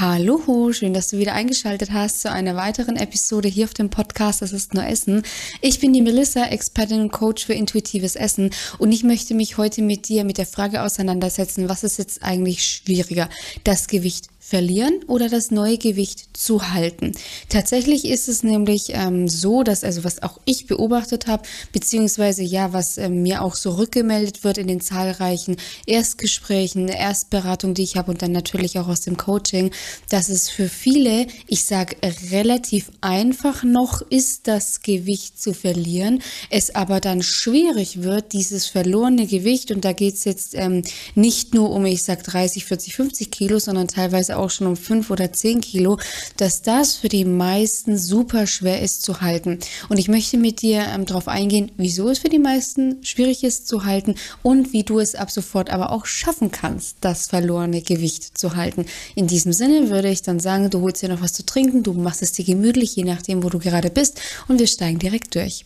Hallo, schön, dass du wieder eingeschaltet hast zu einer weiteren Episode hier auf dem Podcast Das ist nur Essen. Ich bin die Melissa, Expertin und Coach für intuitives Essen und ich möchte mich heute mit dir mit der Frage auseinandersetzen, was ist jetzt eigentlich schwieriger? Das Gewicht verlieren oder das neue Gewicht zu halten. Tatsächlich ist es nämlich ähm, so, dass also was auch ich beobachtet habe, beziehungsweise ja, was äh, mir auch so rückgemeldet wird in den zahlreichen Erstgesprächen, Erstberatung, die ich habe und dann natürlich auch aus dem Coaching, dass es für viele, ich sage relativ einfach noch ist, das Gewicht zu verlieren, es aber dann schwierig wird, dieses verlorene Gewicht und da geht es jetzt ähm, nicht nur um, ich sage 30, 40, 50 Kilo, sondern teilweise auch schon um fünf oder zehn Kilo, dass das für die meisten super schwer ist zu halten. Und ich möchte mit dir ähm, darauf eingehen, wieso es für die meisten schwierig ist zu halten und wie du es ab sofort aber auch schaffen kannst, das verlorene Gewicht zu halten. In diesem Sinne würde ich dann sagen, du holst dir noch was zu trinken, du machst es dir gemütlich, je nachdem, wo du gerade bist und wir steigen direkt durch.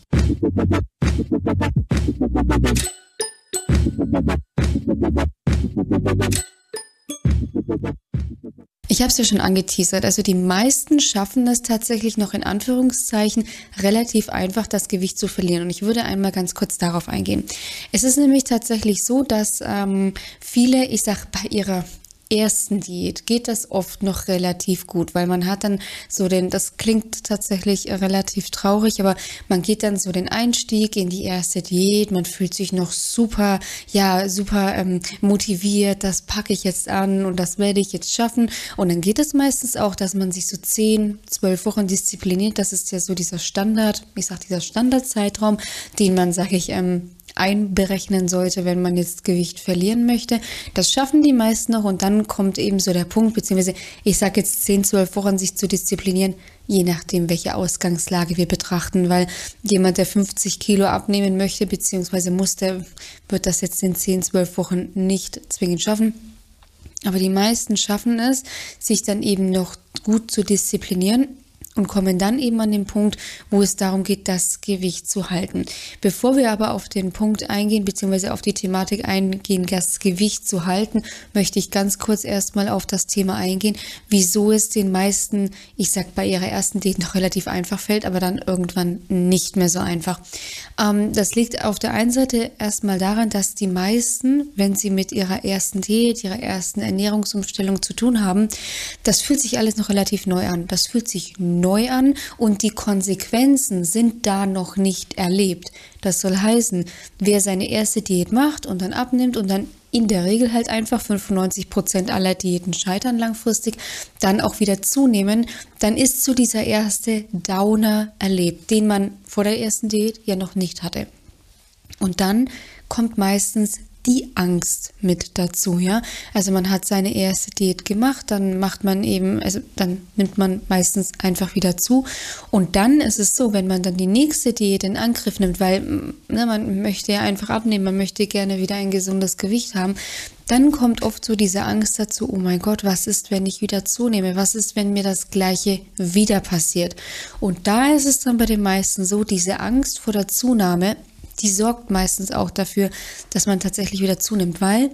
Ich habe es ja schon angeteasert. Also die meisten schaffen es tatsächlich noch in Anführungszeichen relativ einfach, das Gewicht zu verlieren. Und ich würde einmal ganz kurz darauf eingehen. Es ist nämlich tatsächlich so, dass ähm, viele, ich sag bei ihrer ersten Diät geht das oft noch relativ gut, weil man hat dann so den, das klingt tatsächlich relativ traurig, aber man geht dann so den Einstieg in die erste Diät, man fühlt sich noch super, ja, super ähm, motiviert, das packe ich jetzt an und das werde ich jetzt schaffen. Und dann geht es meistens auch, dass man sich so zehn, zwölf Wochen diszipliniert. Das ist ja so dieser Standard, ich sag dieser Standardzeitraum, den man, sage ich, ähm, einberechnen sollte, wenn man jetzt Gewicht verlieren möchte. Das schaffen die meisten noch und dann kommt eben so der Punkt, beziehungsweise ich sage jetzt 10, 12 Wochen, sich zu disziplinieren, je nachdem, welche Ausgangslage wir betrachten, weil jemand, der 50 Kilo abnehmen möchte, beziehungsweise muss, der wird das jetzt in 10, 12 Wochen nicht zwingend schaffen. Aber die meisten schaffen es, sich dann eben noch gut zu disziplinieren und kommen dann eben an den Punkt, wo es darum geht, das Gewicht zu halten. Bevor wir aber auf den Punkt eingehen, beziehungsweise auf die Thematik eingehen, das Gewicht zu halten, möchte ich ganz kurz erstmal auf das Thema eingehen, wieso es den meisten, ich sag bei ihrer ersten Diät noch relativ einfach fällt, aber dann irgendwann nicht mehr so einfach. Ähm, das liegt auf der einen Seite erstmal daran, dass die meisten, wenn sie mit ihrer ersten Diät, ihrer ersten Ernährungsumstellung zu tun haben, das fühlt sich alles noch relativ neu an. Das fühlt sich neu an und die Konsequenzen sind da noch nicht erlebt. Das soll heißen, wer seine erste Diät macht und dann abnimmt und dann in der Regel halt einfach 95 Prozent aller Diäten scheitern langfristig, dann auch wieder zunehmen, dann ist so dieser erste Downer erlebt, den man vor der ersten Diät ja noch nicht hatte. Und dann kommt meistens die Angst mit dazu, ja. Also man hat seine erste Diät gemacht, dann macht man eben, also dann nimmt man meistens einfach wieder zu. Und dann ist es so, wenn man dann die nächste Diät in Angriff nimmt, weil ne, man möchte ja einfach abnehmen, man möchte gerne wieder ein gesundes Gewicht haben, dann kommt oft so diese Angst dazu, oh mein Gott, was ist, wenn ich wieder zunehme? Was ist, wenn mir das gleiche wieder passiert? Und da ist es dann bei den meisten so, diese Angst vor der Zunahme die sorgt meistens auch dafür, dass man tatsächlich wieder zunimmt, weil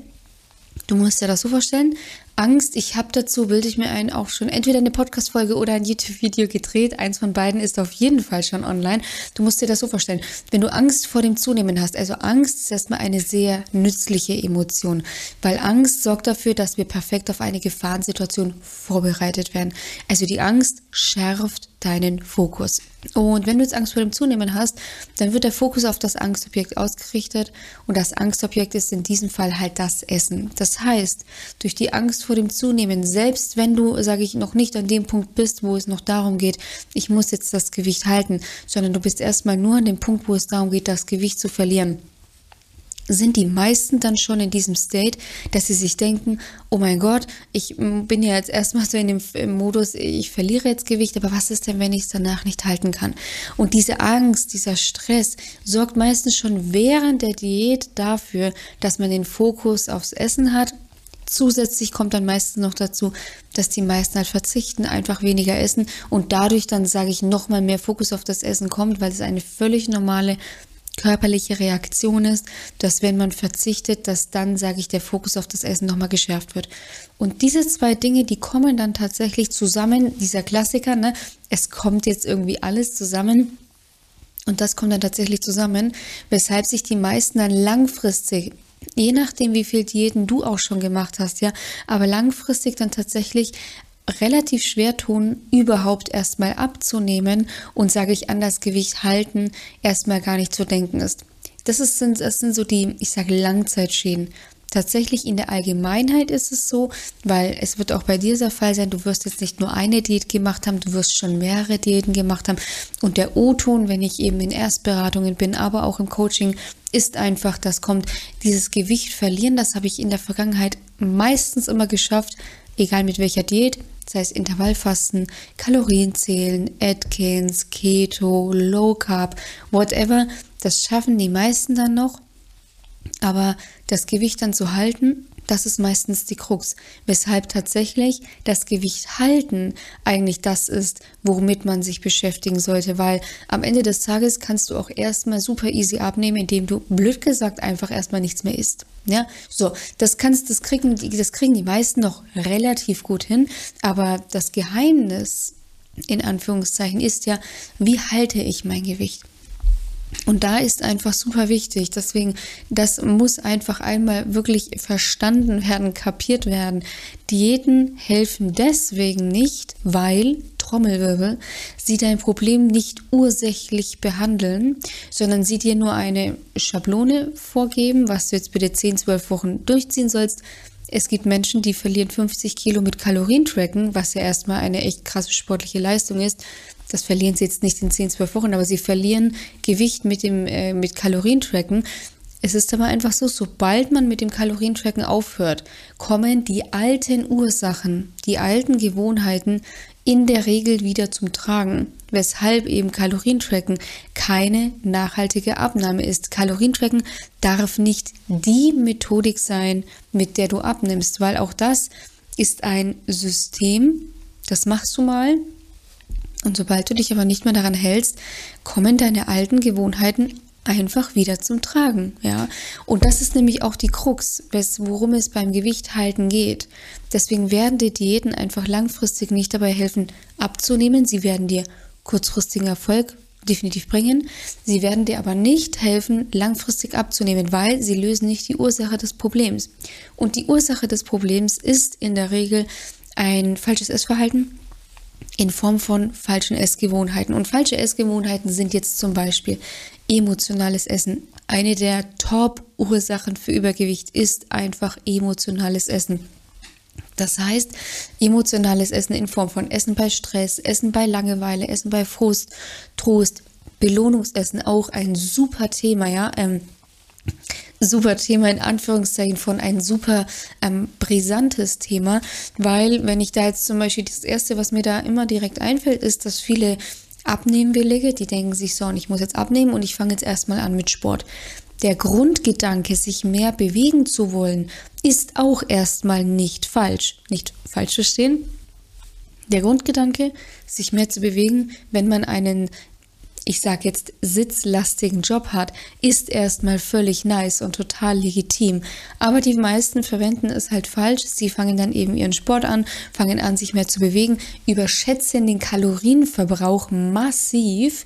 du musst dir das so vorstellen, Angst, ich habe dazu, bilde ich mir ein, auch schon entweder eine Podcast-Folge oder ein YouTube-Video gedreht. Eins von beiden ist auf jeden Fall schon online. Du musst dir das so vorstellen. Wenn du Angst vor dem Zunehmen hast, also Angst ist erstmal eine sehr nützliche Emotion, weil Angst sorgt dafür, dass wir perfekt auf eine Gefahrensituation vorbereitet werden. Also die Angst schärft deinen Fokus. Und wenn du jetzt Angst vor dem Zunehmen hast, dann wird der Fokus auf das Angstobjekt ausgerichtet und das Angstobjekt ist in diesem Fall halt das Essen. Das heißt, durch die Angst vor dem Zunehmen, selbst wenn du, sage ich, noch nicht an dem Punkt bist, wo es noch darum geht, ich muss jetzt das Gewicht halten, sondern du bist erstmal nur an dem Punkt, wo es darum geht, das Gewicht zu verlieren sind die meisten dann schon in diesem State, dass sie sich denken, oh mein Gott, ich bin ja jetzt erstmal so in dem Modus, ich verliere jetzt Gewicht, aber was ist denn, wenn ich es danach nicht halten kann? Und diese Angst, dieser Stress sorgt meistens schon während der Diät dafür, dass man den Fokus aufs Essen hat. Zusätzlich kommt dann meistens noch dazu, dass die meisten halt verzichten, einfach weniger essen und dadurch dann, sage ich, nochmal mehr Fokus auf das Essen kommt, weil es eine völlig normale körperliche Reaktion ist, dass wenn man verzichtet, dass dann, sage ich, der Fokus auf das Essen nochmal geschärft wird. Und diese zwei Dinge, die kommen dann tatsächlich zusammen, dieser Klassiker, ne, es kommt jetzt irgendwie alles zusammen. Und das kommt dann tatsächlich zusammen, weshalb sich die meisten dann langfristig je nachdem, wie viel Diäten du auch schon gemacht hast, ja, aber langfristig dann tatsächlich relativ schwer tun, überhaupt erstmal abzunehmen und sage ich an das Gewicht halten, erstmal gar nicht zu denken ist. Das, ist, sind, das sind so die, ich sage, Langzeitschäden. Tatsächlich in der Allgemeinheit ist es so, weil es wird auch bei dir der Fall sein, du wirst jetzt nicht nur eine Diät gemacht haben, du wirst schon mehrere Diäten gemacht haben. Und der O-Ton, wenn ich eben in Erstberatungen bin, aber auch im Coaching, ist einfach, das kommt dieses Gewicht verlieren. Das habe ich in der Vergangenheit meistens immer geschafft, egal mit welcher Diät, das heißt Intervallfasten, Kalorienzählen, Atkins, Keto, Low Carb, whatever. Das schaffen die meisten dann noch. Aber das Gewicht dann zu halten, das ist meistens die Krux, weshalb tatsächlich das Gewicht halten eigentlich das ist, womit man sich beschäftigen sollte, weil am Ende des Tages kannst du auch erstmal super easy abnehmen, indem du blöd gesagt einfach erstmal nichts mehr isst. Ja, so, das kannst, das kriegen, das kriegen die meisten noch relativ gut hin, aber das Geheimnis in Anführungszeichen ist ja, wie halte ich mein Gewicht? Und da ist einfach super wichtig. Deswegen, das muss einfach einmal wirklich verstanden werden, kapiert werden. Diäten helfen deswegen nicht, weil Trommelwirbel, sie dein Problem nicht ursächlich behandeln, sondern sie dir nur eine Schablone vorgeben, was du jetzt bitte 10, 12 Wochen durchziehen sollst. Es gibt Menschen, die verlieren 50 Kilo mit Kalorientracken, was ja erstmal eine echt krasse sportliche Leistung ist das verlieren sie jetzt nicht in 10, 12 Wochen, aber sie verlieren Gewicht mit dem äh, mit Kalorientracken. Es ist aber einfach so, sobald man mit dem Kalorientracken aufhört, kommen die alten Ursachen, die alten Gewohnheiten in der Regel wieder zum Tragen, weshalb eben Kalorientracken keine nachhaltige Abnahme ist. Kalorientracken darf nicht die Methodik sein, mit der du abnimmst, weil auch das ist ein System, das machst du mal, und sobald du dich aber nicht mehr daran hältst, kommen deine alten Gewohnheiten einfach wieder zum Tragen, ja. Und das ist nämlich auch die Krux, worum es beim Gewicht halten geht. Deswegen werden dir Diäten einfach langfristig nicht dabei helfen, abzunehmen. Sie werden dir kurzfristigen Erfolg definitiv bringen. Sie werden dir aber nicht helfen, langfristig abzunehmen, weil sie lösen nicht die Ursache des Problems. Und die Ursache des Problems ist in der Regel ein falsches Essverhalten, in Form von falschen Essgewohnheiten. Und falsche Essgewohnheiten sind jetzt zum Beispiel emotionales Essen. Eine der Top-Ursachen für Übergewicht ist einfach emotionales Essen. Das heißt, emotionales Essen in Form von Essen bei Stress, Essen bei Langeweile, Essen bei Frust, Trost, Belohnungsessen auch ein super Thema, ja. Ähm, super Thema in Anführungszeichen von ein super ähm, brisantes Thema, weil wenn ich da jetzt zum Beispiel das erste, was mir da immer direkt einfällt, ist, dass viele Abnehmwillige, die denken sich so, und ich muss jetzt abnehmen und ich fange jetzt erstmal an mit Sport. Der Grundgedanke, sich mehr bewegen zu wollen, ist auch erstmal nicht falsch. Nicht falsch verstehen. Der Grundgedanke, sich mehr zu bewegen, wenn man einen ich sage jetzt, sitzlastigen Job hat, ist erstmal völlig nice und total legitim. Aber die meisten verwenden es halt falsch. Sie fangen dann eben ihren Sport an, fangen an, sich mehr zu bewegen, überschätzen den Kalorienverbrauch massiv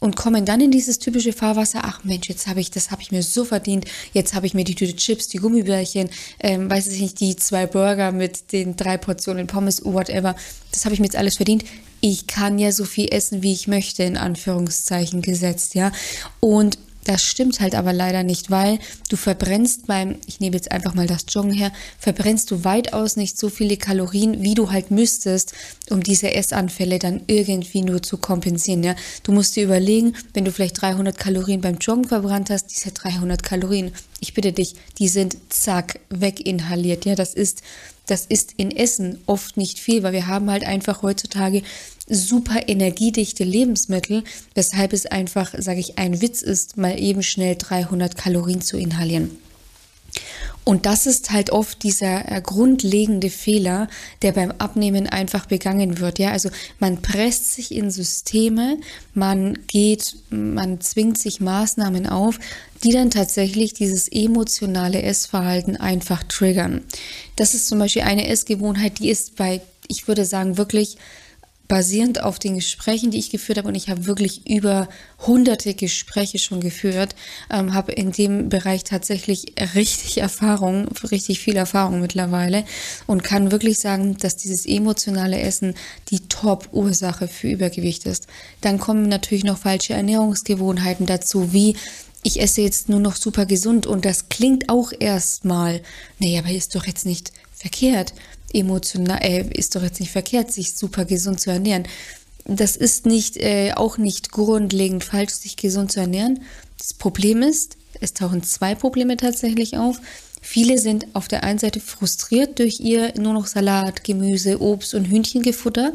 und kommen dann in dieses typische Fahrwasser, ach Mensch, jetzt habe ich, das habe ich mir so verdient, jetzt habe ich mir die Tüte Chips, die Gummibärchen, ähm, weiß ich nicht, die zwei Burger mit den drei Portionen Pommes, whatever, das habe ich mir jetzt alles verdient. Ich kann ja so viel essen, wie ich möchte, in Anführungszeichen gesetzt, ja. Und das stimmt halt aber leider nicht, weil du verbrennst beim, ich nehme jetzt einfach mal das Joggen her, verbrennst du weitaus nicht so viele Kalorien, wie du halt müsstest, um diese Essanfälle dann irgendwie nur zu kompensieren. Ja? Du musst dir überlegen, wenn du vielleicht 300 Kalorien beim Joggen verbrannt hast, diese 300 Kalorien, ich bitte dich, die sind zack, weginhaliert. Ja, das ist das ist in Essen oft nicht viel, weil wir haben halt einfach heutzutage super energiedichte Lebensmittel, weshalb es einfach, sage ich, ein Witz ist, mal eben schnell 300 Kalorien zu inhalieren. Und das ist halt oft dieser äh, grundlegende Fehler, der beim Abnehmen einfach begangen wird. Ja, also man presst sich in Systeme, man geht, man zwingt sich Maßnahmen auf, die dann tatsächlich dieses emotionale Essverhalten einfach triggern. Das ist zum Beispiel eine Essgewohnheit, die ist bei, ich würde sagen, wirklich basierend auf den Gesprächen, die ich geführt habe, und ich habe wirklich über hunderte Gespräche schon geführt, ähm, habe in dem Bereich tatsächlich richtig Erfahrung, richtig viel Erfahrung mittlerweile und kann wirklich sagen, dass dieses emotionale Essen die Top-Ursache für Übergewicht ist. Dann kommen natürlich noch falsche Ernährungsgewohnheiten dazu, wie ich esse jetzt nur noch super gesund und das klingt auch erstmal, naja, aber ist doch jetzt nicht verkehrt emotional, äh, ist doch jetzt nicht verkehrt, sich super gesund zu ernähren. Das ist nicht, äh, auch nicht grundlegend falsch, sich gesund zu ernähren. Das Problem ist, es tauchen zwei Probleme tatsächlich auf. Viele sind auf der einen Seite frustriert durch ihr nur noch Salat, Gemüse, Obst und Hühnchengefutter,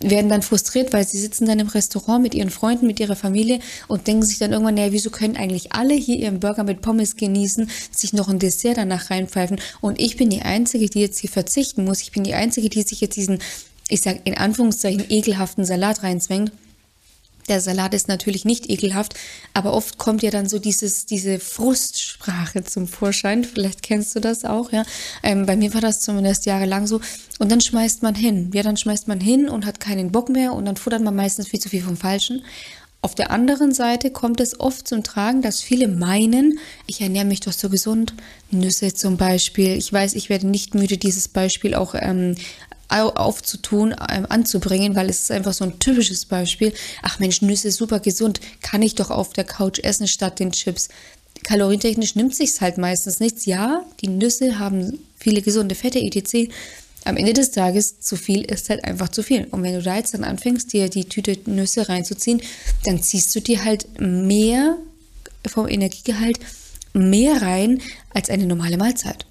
werden dann frustriert, weil sie sitzen dann im Restaurant mit ihren Freunden, mit ihrer Familie und denken sich dann irgendwann, naja, wieso können eigentlich alle hier ihren Burger mit Pommes genießen, sich noch ein Dessert danach reinpfeifen und ich bin die Einzige, die jetzt hier verzichten muss. Ich bin die Einzige, die sich jetzt diesen, ich sag in Anführungszeichen, ekelhaften Salat reinzwängt. Der Salat ist natürlich nicht ekelhaft, aber oft kommt ja dann so dieses, diese Frustsprache zum Vorschein. Vielleicht kennst du das auch, ja. Ähm, bei mir war das zumindest jahrelang so. Und dann schmeißt man hin. Ja, dann schmeißt man hin und hat keinen Bock mehr und dann futtert man meistens viel zu viel vom Falschen. Auf der anderen Seite kommt es oft zum Tragen, dass viele meinen, ich ernähre mich doch so gesund. Nüsse zum Beispiel. Ich weiß, ich werde nicht müde, dieses Beispiel auch ähm, aufzutun, ähm, anzubringen, weil es ist einfach so ein typisches Beispiel. Ach Mensch, Nüsse super gesund, kann ich doch auf der Couch essen statt den Chips. Kalorientechnisch nimmt sich's halt meistens nichts. Ja, die Nüsse haben viele gesunde Fette, etc. Am Ende des Tages zu viel ist halt einfach zu viel. Und wenn du da jetzt dann anfängst, dir die Tüte Nüsse reinzuziehen, dann ziehst du dir halt mehr vom Energiegehalt mehr rein als eine normale Mahlzeit.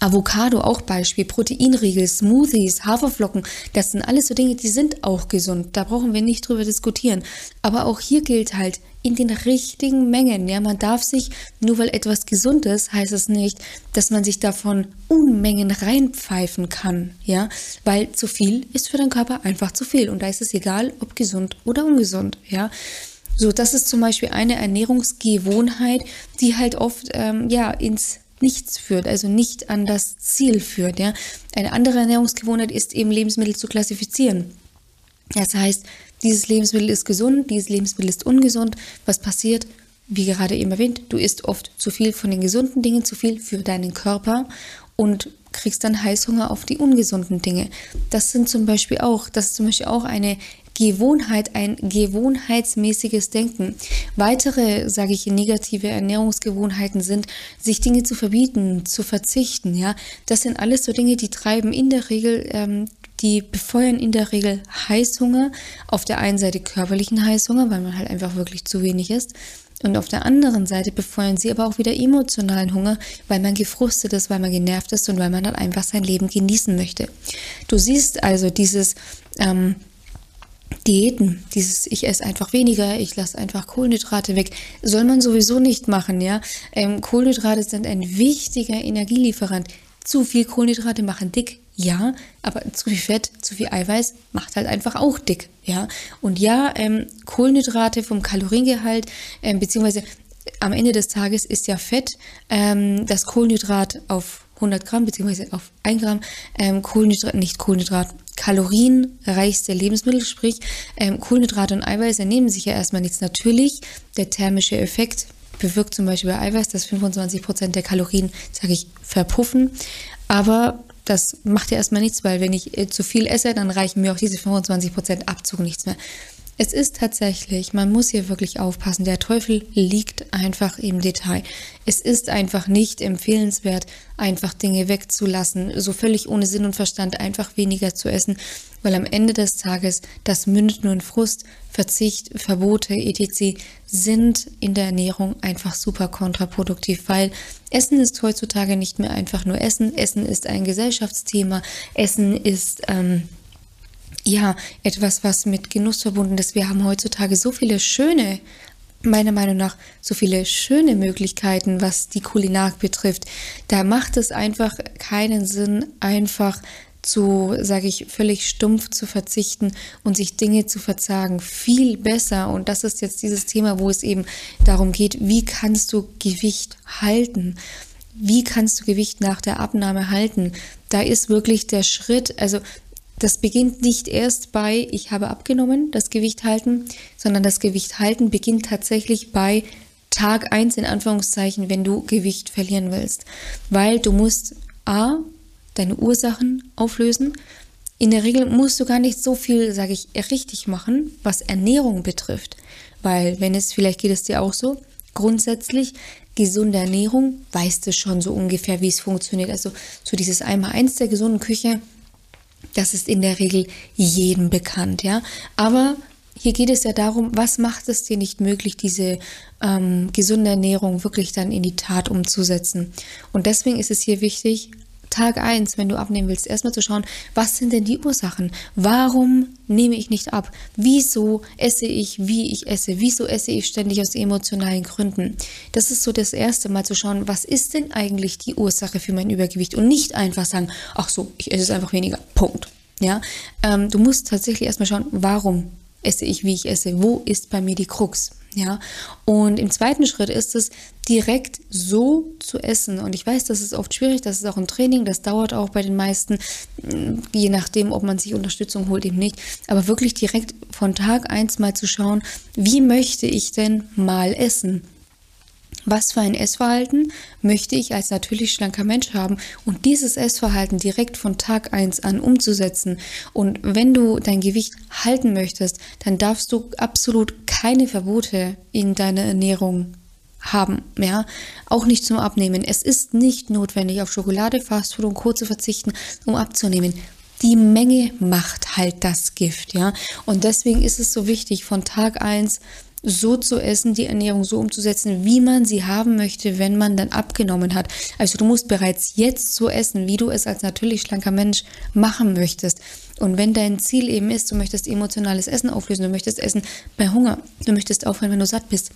Avocado auch Beispiel, Proteinriegel, Smoothies, Haferflocken, das sind alles so Dinge, die sind auch gesund. Da brauchen wir nicht drüber diskutieren. Aber auch hier gilt halt in den richtigen Mengen. Ja, man darf sich, nur weil etwas gesund ist, heißt es nicht, dass man sich davon Unmengen reinpfeifen kann. Ja, weil zu viel ist für den Körper einfach zu viel. Und da ist es egal, ob gesund oder ungesund. Ja, so, das ist zum Beispiel eine Ernährungsgewohnheit, die halt oft ähm, ja ins nichts führt, also nicht an das Ziel führt. Ja? Eine andere Ernährungsgewohnheit ist eben Lebensmittel zu klassifizieren. Das heißt, dieses Lebensmittel ist gesund, dieses Lebensmittel ist ungesund. Was passiert? Wie gerade eben erwähnt, du isst oft zu viel von den gesunden Dingen, zu viel für deinen Körper und kriegst dann Heißhunger auf die ungesunden Dinge. Das sind zum Beispiel auch, das ist zum Beispiel auch eine Gewohnheit, ein gewohnheitsmäßiges Denken. Weitere, sage ich, negative Ernährungsgewohnheiten sind, sich Dinge zu verbieten, zu verzichten. Ja, das sind alles so Dinge, die treiben in der Regel ähm, die befeuern in der Regel Heißhunger. Auf der einen Seite körperlichen Heißhunger, weil man halt einfach wirklich zu wenig isst. Und auf der anderen Seite befeuern sie aber auch wieder emotionalen Hunger, weil man gefrustet ist, weil man genervt ist und weil man dann einfach sein Leben genießen möchte. Du siehst also dieses ähm, Diäten, dieses ich esse einfach weniger, ich lasse einfach Kohlenhydrate weg, soll man sowieso nicht machen, ja. Ähm, Kohlenhydrate sind ein wichtiger Energielieferant. Zu viel Kohlenhydrate machen dick, ja, aber zu viel Fett, zu viel Eiweiß macht halt einfach auch dick, ja. Und ja, ähm, Kohlenhydrate vom Kaloriengehalt, ähm, beziehungsweise am Ende des Tages ist ja Fett ähm, das Kohlenhydrat auf 100 Gramm, beziehungsweise auf 1 Gramm ähm, Kohlenhydrat, nicht Kohlenhydrat, kalorienreichste Lebensmittel, sprich ähm, Kohlenhydrate und Eiweiß ernehmen sich ja erstmal nichts. Natürlich, der thermische Effekt bewirkt zum Beispiel bei Eiweiß, dass 25 Prozent der Kalorien, sage ich, verpuffen. Aber das macht ja erstmal nichts, weil wenn ich äh, zu viel esse, dann reichen mir auch diese 25 Prozent Abzug nichts mehr. Es ist tatsächlich, man muss hier wirklich aufpassen, der Teufel liegt einfach im Detail. Es ist einfach nicht empfehlenswert, einfach Dinge wegzulassen, so völlig ohne Sinn und Verstand einfach weniger zu essen, weil am Ende des Tages das mündet nur in Frust, Verzicht, Verbote, etc. sind in der Ernährung einfach super kontraproduktiv, weil Essen ist heutzutage nicht mehr einfach nur Essen. Essen ist ein Gesellschaftsthema. Essen ist ähm, ja, etwas, was mit Genuss verbunden ist. Wir haben heutzutage so viele schöne meiner Meinung nach so viele schöne Möglichkeiten, was die Kulinarik betrifft. Da macht es einfach keinen Sinn, einfach zu, sage ich, völlig stumpf zu verzichten und sich Dinge zu verzagen. Viel besser, und das ist jetzt dieses Thema, wo es eben darum geht, wie kannst du Gewicht halten? Wie kannst du Gewicht nach der Abnahme halten? Da ist wirklich der Schritt, also das beginnt nicht erst bei, ich habe abgenommen, das Gewicht halten, sondern das Gewicht halten beginnt tatsächlich bei Tag 1 in Anführungszeichen, wenn du Gewicht verlieren willst. Weil du musst A, deine Ursachen auflösen. In der Regel musst du gar nicht so viel, sage ich, richtig machen, was Ernährung betrifft. Weil, wenn es, vielleicht geht es dir auch so, grundsätzlich gesunde Ernährung, weißt du schon so ungefähr, wie es funktioniert. Also so dieses Einmal-Eins der gesunden Küche, das ist in der Regel jedem bekannt, ja. Aber hier geht es ja darum, was macht es dir nicht möglich, diese ähm, gesunde Ernährung wirklich dann in die Tat umzusetzen. Und deswegen ist es hier wichtig, Tag 1, wenn du abnehmen willst, erstmal zu schauen, was sind denn die Ursachen? Warum nehme ich nicht ab? Wieso esse ich, wie ich esse? Wieso esse ich ständig aus emotionalen Gründen? Das ist so das erste Mal zu schauen, was ist denn eigentlich die Ursache für mein Übergewicht? Und nicht einfach sagen, ach so, ich esse es einfach weniger. Punkt. Ja, ähm, du musst tatsächlich erstmal schauen, warum esse ich, wie ich esse? Wo ist bei mir die Krux? Ja, und im zweiten Schritt ist es, direkt so zu essen. Und ich weiß, das ist oft schwierig, das ist auch ein Training, das dauert auch bei den meisten, je nachdem, ob man sich Unterstützung holt, eben nicht. Aber wirklich direkt von Tag eins mal zu schauen, wie möchte ich denn mal essen? Was für ein Essverhalten möchte ich als natürlich schlanker Mensch haben und dieses Essverhalten direkt von Tag 1 an umzusetzen. Und wenn du dein Gewicht halten möchtest, dann darfst du absolut keine Verbote in deiner Ernährung haben, ja, auch nicht zum Abnehmen. Es ist nicht notwendig, auf Schokolade, Fastfood und Co. zu verzichten, um abzunehmen. Die Menge macht halt das Gift, ja. Und deswegen ist es so wichtig, von Tag 1 so zu essen, die Ernährung so umzusetzen, wie man sie haben möchte, wenn man dann abgenommen hat. Also du musst bereits jetzt so essen, wie du es als natürlich schlanker Mensch machen möchtest. Und wenn dein Ziel eben ist, du möchtest emotionales Essen auflösen, du möchtest essen bei Hunger, du möchtest aufhören, wenn du satt bist,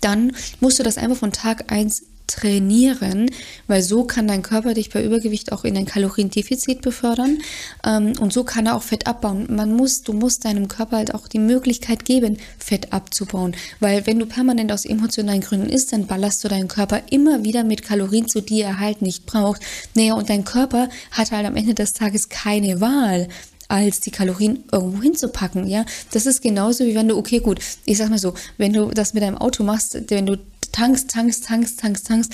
dann musst du das einfach von Tag 1 trainieren, weil so kann dein Körper dich bei Übergewicht auch in ein Kaloriendefizit befördern ähm, und so kann er auch Fett abbauen. Man muss, du musst deinem Körper halt auch die Möglichkeit geben, Fett abzubauen, weil wenn du permanent aus emotionalen Gründen isst, dann ballerst du deinen Körper immer wieder mit Kalorien zu, die er halt nicht braucht. Naja, und dein Körper hat halt am Ende des Tages keine Wahl als die Kalorien irgendwo hinzupacken, ja. Das ist genauso wie wenn du, okay, gut, ich sag mal so, wenn du das mit deinem Auto machst, wenn du tankst, tankst, tankst, tankst, tankst.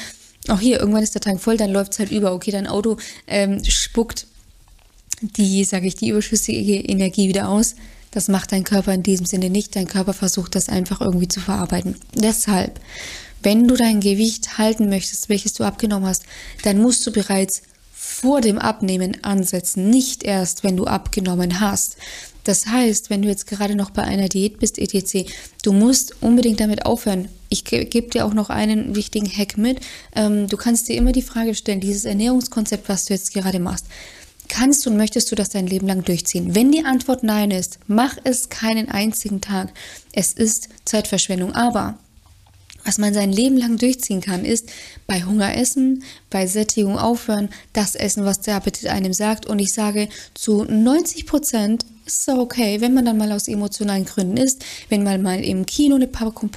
Auch hier, irgendwann ist der Tank voll, dann läuft es halt über. Okay, dein Auto ähm, spuckt die, sage ich, die überschüssige Energie wieder aus. Das macht dein Körper in diesem Sinne nicht. Dein Körper versucht das einfach irgendwie zu verarbeiten. Deshalb, wenn du dein Gewicht halten möchtest, welches du abgenommen hast, dann musst du bereits vor dem Abnehmen ansetzen, nicht erst, wenn du abgenommen hast. Das heißt, wenn du jetzt gerade noch bei einer Diät bist, etc., du musst unbedingt damit aufhören. Ich gebe dir auch noch einen wichtigen Hack mit. Ähm, du kannst dir immer die Frage stellen, dieses Ernährungskonzept, was du jetzt gerade machst, kannst du und möchtest du das dein Leben lang durchziehen? Wenn die Antwort nein ist, mach es keinen einzigen Tag. Es ist Zeitverschwendung. Aber was man sein Leben lang durchziehen kann, ist bei Hunger essen, bei Sättigung aufhören, das essen, was der Appetit einem sagt. Und ich sage, zu 90 Prozent ist auch okay, wenn man dann mal aus emotionalen Gründen isst, wenn man mal im Kino eine Packung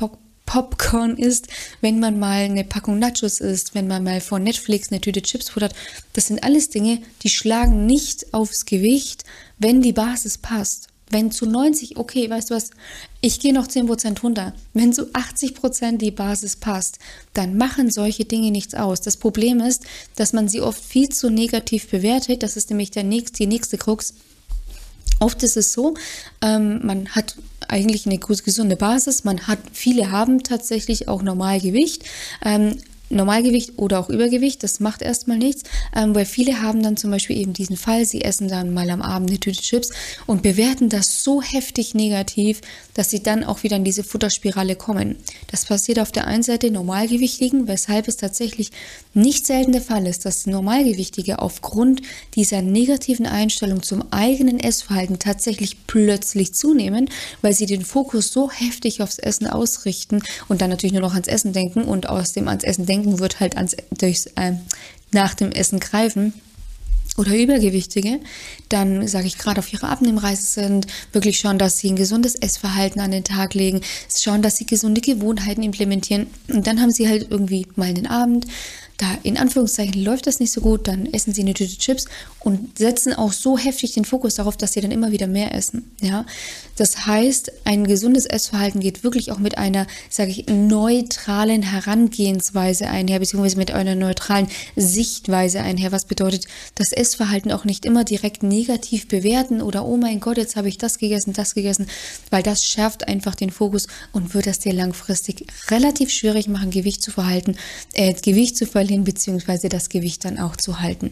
Popcorn isst, wenn man mal eine Packung Nachos isst, wenn man mal vor Netflix eine Tüte Chips futtert. Das sind alles Dinge, die schlagen nicht aufs Gewicht, wenn die Basis passt. Wenn zu 90, okay, weißt du was, ich gehe noch 10% runter. Wenn zu 80% die Basis passt, dann machen solche Dinge nichts aus. Das Problem ist, dass man sie oft viel zu negativ bewertet. Das ist nämlich der nächste, die nächste Krux. Oft ist es so, ähm, man hat eigentlich eine gesunde Basis, man hat, viele haben tatsächlich auch Normalgewicht, ähm, Normalgewicht oder auch Übergewicht, das macht erstmal nichts, ähm, weil viele haben dann zum Beispiel eben diesen Fall, sie essen dann mal am Abend eine Tüte Chips und bewerten das so heftig negativ, dass sie dann auch wieder in diese Futterspirale kommen. Das passiert auf der einen Seite Normalgewichtigen, weshalb es tatsächlich nicht selten der Fall ist, dass Normalgewichtige aufgrund dieser negativen Einstellung zum eigenen Essverhalten tatsächlich plötzlich zunehmen, weil sie den Fokus so heftig aufs Essen ausrichten und dann natürlich nur noch ans Essen denken und aus dem ans Essen denken Denken wird halt ans, durchs, äh, nach dem Essen greifen oder Übergewichtige, dann sage ich gerade auf ihrer Abnehmreise sind, wirklich schauen, dass sie ein gesundes Essverhalten an den Tag legen, schauen, dass sie gesunde Gewohnheiten implementieren. Und dann haben sie halt irgendwie mal den Abend, da in Anführungszeichen läuft das nicht so gut, dann essen sie eine Tüte Chips und setzen auch so heftig den Fokus darauf, dass sie dann immer wieder mehr essen. Ja, das heißt, ein gesundes Essverhalten geht wirklich auch mit einer, sage ich, neutralen Herangehensweise einher, beziehungsweise mit einer neutralen Sichtweise einher. Was bedeutet, das Essverhalten auch nicht immer direkt negativ bewerten oder oh mein Gott, jetzt habe ich das gegessen, das gegessen, weil das schärft einfach den Fokus und wird es dir langfristig relativ schwierig machen, Gewicht zu verhalten, äh, Gewicht zu verlieren verlieren bzw. das Gewicht dann auch zu halten.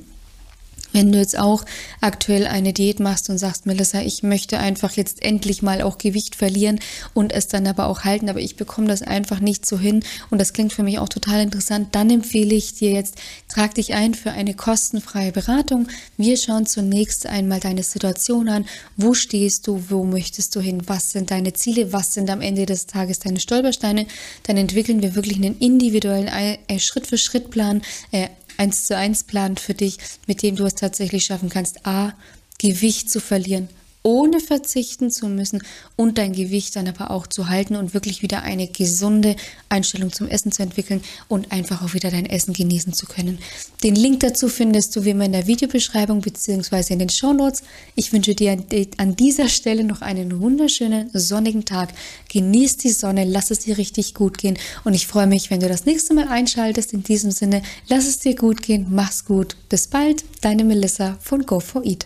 Wenn du jetzt auch aktuell eine Diät machst und sagst, Melissa, ich möchte einfach jetzt endlich mal auch Gewicht verlieren und es dann aber auch halten, aber ich bekomme das einfach nicht so hin und das klingt für mich auch total interessant, dann empfehle ich dir jetzt, trag dich ein für eine kostenfreie Beratung. Wir schauen zunächst einmal deine Situation an. Wo stehst du? Wo möchtest du hin? Was sind deine Ziele? Was sind am Ende des Tages deine Stolpersteine? Dann entwickeln wir wirklich einen individuellen äh, Schritt-für-Schritt-Plan, äh, eins zu eins Plan für dich, mit dem du es tatsächlich schaffen kannst, A, Gewicht zu verlieren ohne verzichten zu müssen und dein Gewicht dann aber auch zu halten und wirklich wieder eine gesunde Einstellung zum Essen zu entwickeln und einfach auch wieder dein Essen genießen zu können. Den Link dazu findest du wie immer in der Videobeschreibung bzw. in den Show Notes. Ich wünsche dir an dieser Stelle noch einen wunderschönen sonnigen Tag. Genieß die Sonne, lass es dir richtig gut gehen und ich freue mich, wenn du das nächste Mal einschaltest. In diesem Sinne, lass es dir gut gehen, mach's gut. Bis bald, deine Melissa von Go4Eat.